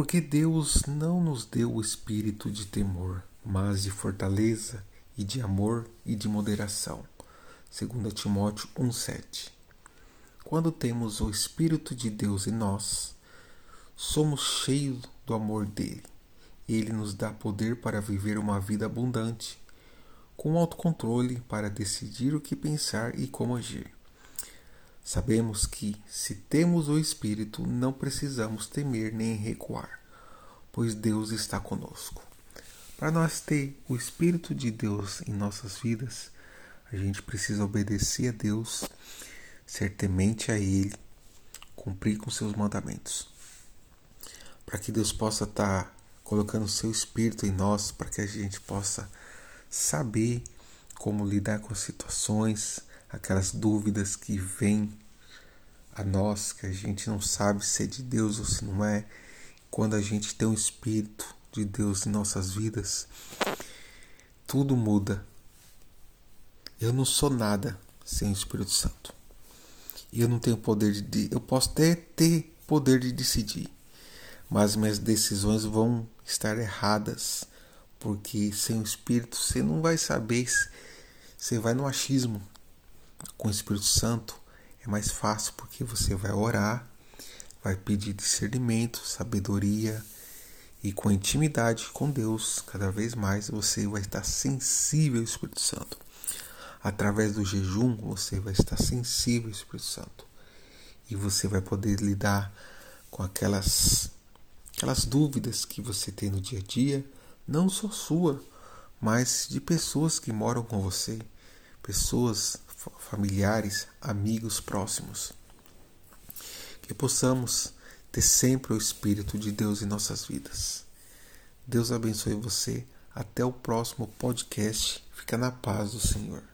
Porque Deus não nos deu o espírito de temor, mas de fortaleza e de amor e de moderação. 2 Timóteo 1,7 Quando temos o Espírito de Deus em nós, somos cheios do amor dele. Ele nos dá poder para viver uma vida abundante, com autocontrole para decidir o que pensar e como agir. Sabemos que, se temos o Espírito, não precisamos temer nem recuar, pois Deus está conosco. Para nós ter o Espírito de Deus em nossas vidas, a gente precisa obedecer a Deus, ser temente a Ele, cumprir com seus mandamentos. Para que Deus possa estar tá colocando o seu Espírito em nós, para que a gente possa saber como lidar com as situações, aquelas dúvidas que vêm a nós, que a gente não sabe se é de Deus ou se não é. Quando a gente tem o Espírito de Deus em nossas vidas, tudo muda eu não sou nada sem o Espírito Santo. E eu não tenho poder de. Eu posso até ter poder de decidir, mas minhas decisões vão estar erradas, porque sem o Espírito você não vai saber. Você vai no achismo. Com o Espírito Santo é mais fácil, porque você vai orar, vai pedir discernimento, sabedoria. E com intimidade com Deus, cada vez mais você vai estar sensível ao Espírito Santo através do jejum, você vai estar sensível ao Espírito Santo. E você vai poder lidar com aquelas, aquelas dúvidas que você tem no dia a dia, não só sua, mas de pessoas que moram com você, pessoas familiares, amigos próximos. Que possamos ter sempre o Espírito de Deus em nossas vidas. Deus abençoe você. Até o próximo podcast. Fica na paz do Senhor.